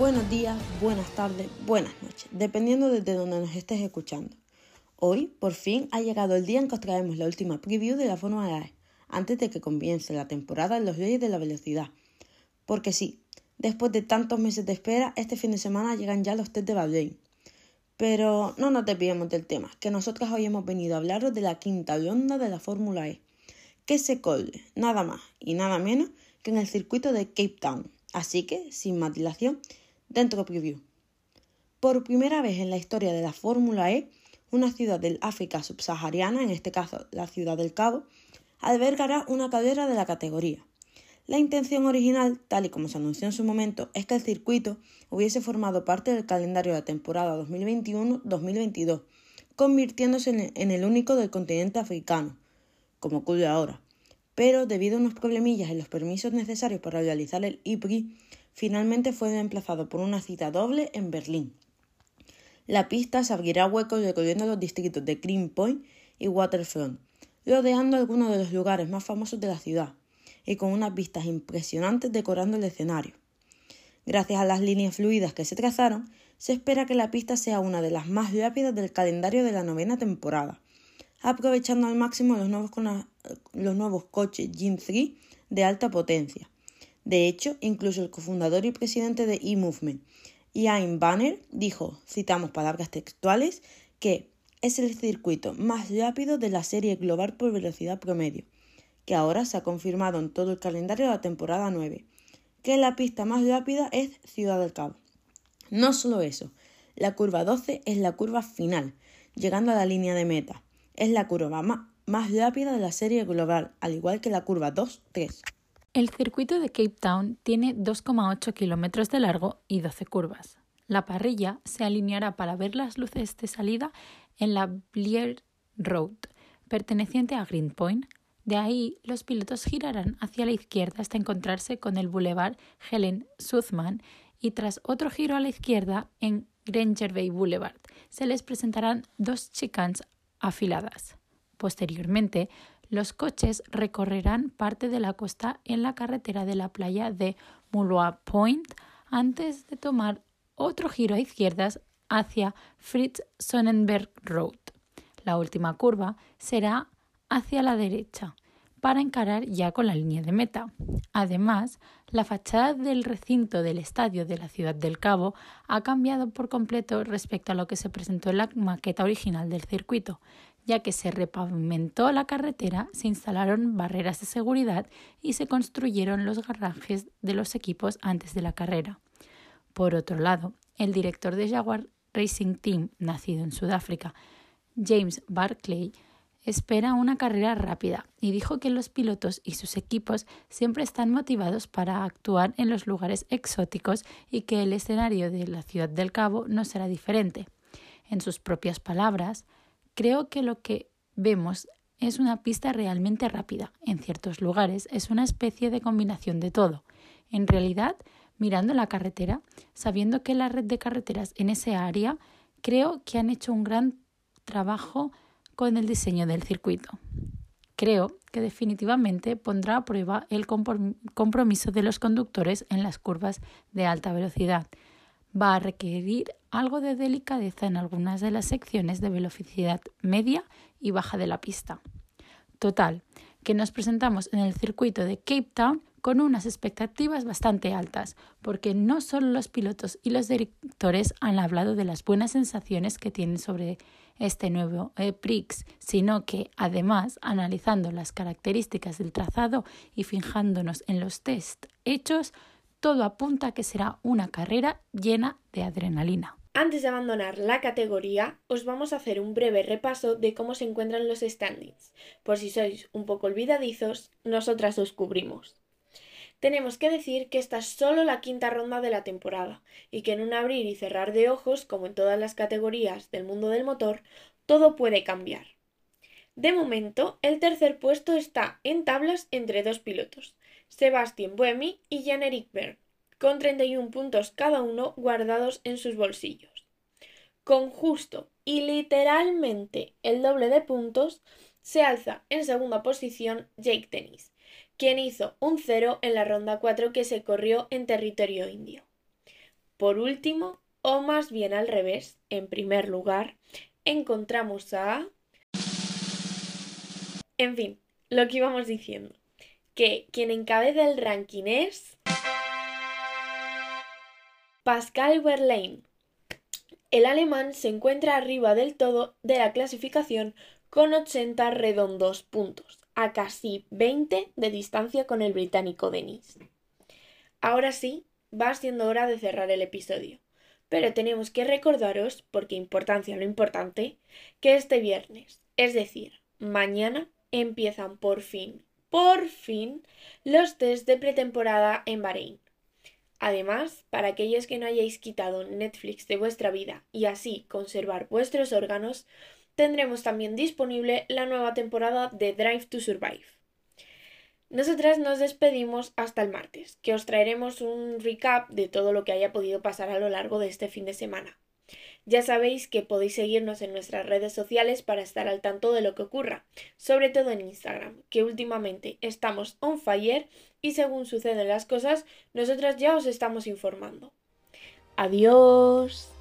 buenos días, buenas tardes, buenas noches, dependiendo desde donde nos estés escuchando. Hoy, por fin, ha llegado el día en que os traemos la última preview de la Fórmula E, antes de que comience la temporada en los leyes de la velocidad. Porque sí, después de tantos meses de espera, este fin de semana llegan ya los test de Bahrein. Pero no nos desviemos del tema, que nosotros hoy hemos venido a hablaros de la quinta ronda de la Fórmula E, que se colde nada más y nada menos que en el circuito de Cape Town. Así que, sin más dilación, dentro preview. Por primera vez en la historia de la Fórmula E, una ciudad del África subsahariana, en este caso la ciudad del Cabo, albergará una cadera de la categoría. La intención original, tal y como se anunció en su momento, es que el circuito hubiese formado parte del calendario de la temporada 2021-2022, convirtiéndose en el único del continente africano, como ocurre ahora. Pero debido a unos problemillas en los permisos necesarios para realizar el IPRI, finalmente fue reemplazado por una cita doble en Berlín. La pista se abrirá huecos recorriendo los distritos de Greenpoint y Waterfront, rodeando algunos de los lugares más famosos de la ciudad y con unas vistas impresionantes decorando el escenario. Gracias a las líneas fluidas que se trazaron, se espera que la pista sea una de las más rápidas del calendario de la novena temporada, aprovechando al máximo los nuevos, los nuevos coches Gen 3 de alta potencia. De hecho, incluso el cofundador y presidente de eMovement, Ian Banner, dijo, citamos palabras textuales, que es el circuito más rápido de la serie global por velocidad promedio, que ahora se ha confirmado en todo el calendario de la temporada 9, que la pista más rápida es Ciudad del Cabo. No solo eso, la curva 12 es la curva final, llegando a la línea de meta. Es la curva más rápida de la serie global, al igual que la curva 2-3. El circuito de Cape Town tiene 2,8 kilómetros de largo y 12 curvas. La parrilla se alineará para ver las luces de salida en la Blair Road, perteneciente a Greenpoint. De ahí, los pilotos girarán hacia la izquierda hasta encontrarse con el Boulevard Helen Suzman y tras otro giro a la izquierda en Granger Bay Boulevard se les presentarán dos chicanes afiladas. Posteriormente, los coches recorrerán parte de la costa en la carretera de la playa de Mulloa Point antes de tomar otro giro a izquierdas hacia Fritz Sonnenberg Road. La última curva será hacia la derecha para encarar ya con la línea de meta. Además, la fachada del recinto del estadio de la Ciudad del Cabo ha cambiado por completo respecto a lo que se presentó en la maqueta original del circuito, ya que se repavimentó la carretera, se instalaron barreras de seguridad y se construyeron los garajes de los equipos antes de la carrera. Por otro lado, el director de Jaguar Racing Team, nacido en Sudáfrica, James Barclay, espera una carrera rápida y dijo que los pilotos y sus equipos siempre están motivados para actuar en los lugares exóticos y que el escenario de la Ciudad del Cabo no será diferente. En sus propias palabras, creo que lo que vemos es una pista realmente rápida. En ciertos lugares es una especie de combinación de todo. En realidad, mirando la carretera, sabiendo que la red de carreteras en ese área, creo que han hecho un gran trabajo con el diseño del circuito. Creo que definitivamente pondrá a prueba el compromiso de los conductores en las curvas de alta velocidad. Va a requerir algo de delicadeza en algunas de las secciones de velocidad media y baja de la pista. Total, que nos presentamos en el circuito de Cape Town con unas expectativas bastante altas, porque no solo los pilotos y los directores han hablado de las buenas sensaciones que tienen sobre este nuevo Prix, sino que además, analizando las características del trazado y fijándonos en los test hechos, todo apunta a que será una carrera llena de adrenalina. Antes de abandonar la categoría, os vamos a hacer un breve repaso de cómo se encuentran los standings. Por si sois un poco olvidadizos, nosotras os cubrimos. Tenemos que decir que esta es solo la quinta ronda de la temporada y que en un abrir y cerrar de ojos, como en todas las categorías del mundo del motor, todo puede cambiar. De momento, el tercer puesto está en tablas entre dos pilotos, Sebastian Buemi y Jan-Eric Bern, con 31 puntos cada uno guardados en sus bolsillos. Con justo y literalmente el doble de puntos, se alza en segunda posición Jake Tennis, quien hizo un cero en la ronda 4 que se corrió en territorio indio. por último, o más bien al revés, en primer lugar, encontramos a... En fin, lo que íbamos diciendo, que quien encabeza el ranking es... Pascal Wehrlein. El alemán se encuentra arriba del todo de la clasificación con 80 redondos puntos, a casi 20 de distancia con el británico Denis. Ahora sí, va siendo hora de cerrar el episodio. Pero tenemos que recordaros, porque importancia lo importante, que este viernes, es decir, mañana, empiezan por fin, por fin, los test de pretemporada en Bahrein. Además, para aquellos que no hayáis quitado Netflix de vuestra vida y así conservar vuestros órganos, tendremos también disponible la nueva temporada de Drive to Survive. Nosotras nos despedimos hasta el martes, que os traeremos un recap de todo lo que haya podido pasar a lo largo de este fin de semana. Ya sabéis que podéis seguirnos en nuestras redes sociales para estar al tanto de lo que ocurra, sobre todo en Instagram, que últimamente estamos on fire y según suceden las cosas, nosotras ya os estamos informando. Adiós.